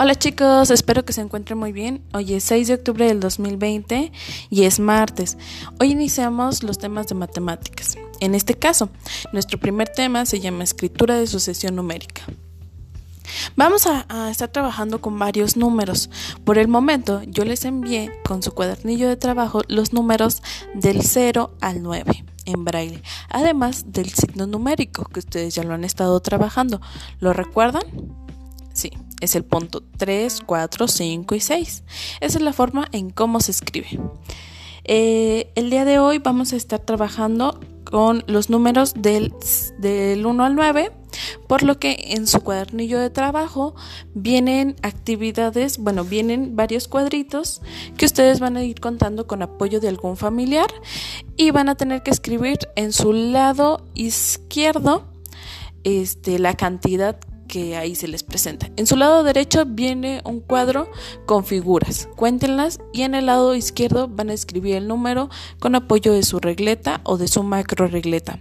Hola chicos, espero que se encuentren muy bien. Hoy es 6 de octubre del 2020 y es martes. Hoy iniciamos los temas de matemáticas. En este caso, nuestro primer tema se llama escritura de sucesión numérica. Vamos a, a, estar trabajando con varios números. Por el momento, yo les envié con su cuadernillo de trabajo los números del 0 al 9 en braille, además del signo numérico que ustedes ya lo han estado trabajando. ¿Lo recuerdan? Es el punto 3, 4, 5 y 6. Esa es la forma en cómo se escribe. Eh, el día de hoy vamos a estar trabajando con los números del, del 1 al 9, por lo que en su cuadernillo de trabajo vienen actividades, bueno, vienen varios cuadritos que ustedes van a ir contando con apoyo de algún familiar y van a tener que escribir en su lado izquierdo este, la cantidad que ahí se les presenta. En su lado derecho viene un cuadro con figuras. Cuéntenlas y en el lado izquierdo van a escribir el número con apoyo de su regleta o de su macro regleta.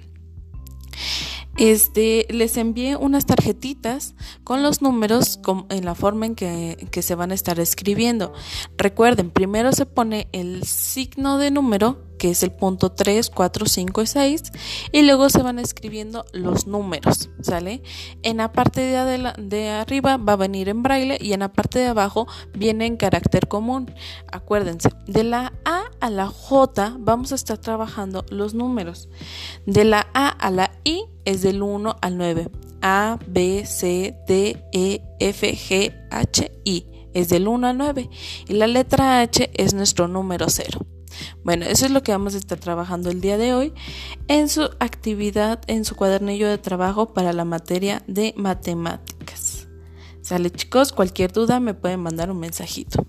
Este, les envié unas tarjetitas con los números en la forma en que, que se van a estar escribiendo. Recuerden, primero se pone el signo de número que es el punto 3, 4, 5 y 6, y luego se van escribiendo los números, ¿sale? En la parte de, de, arriba va a venir en braille y en la parte de abajo viene en carácter común. Acuérdense, de la A a la J vamos a estar trabajando los números. De la A a la I es del 1 al 9. A, B, C, D, E, F, G, H, I es del 1 al 9 y la letra H es nuestro número 0. Bueno, eso es lo que vamos a estar trabajando el día de hoy en su actividad, en su cuadernillo de trabajo para la materia de matemáticas. Sale chicos, cualquier duda me pueden mandar un mensajito.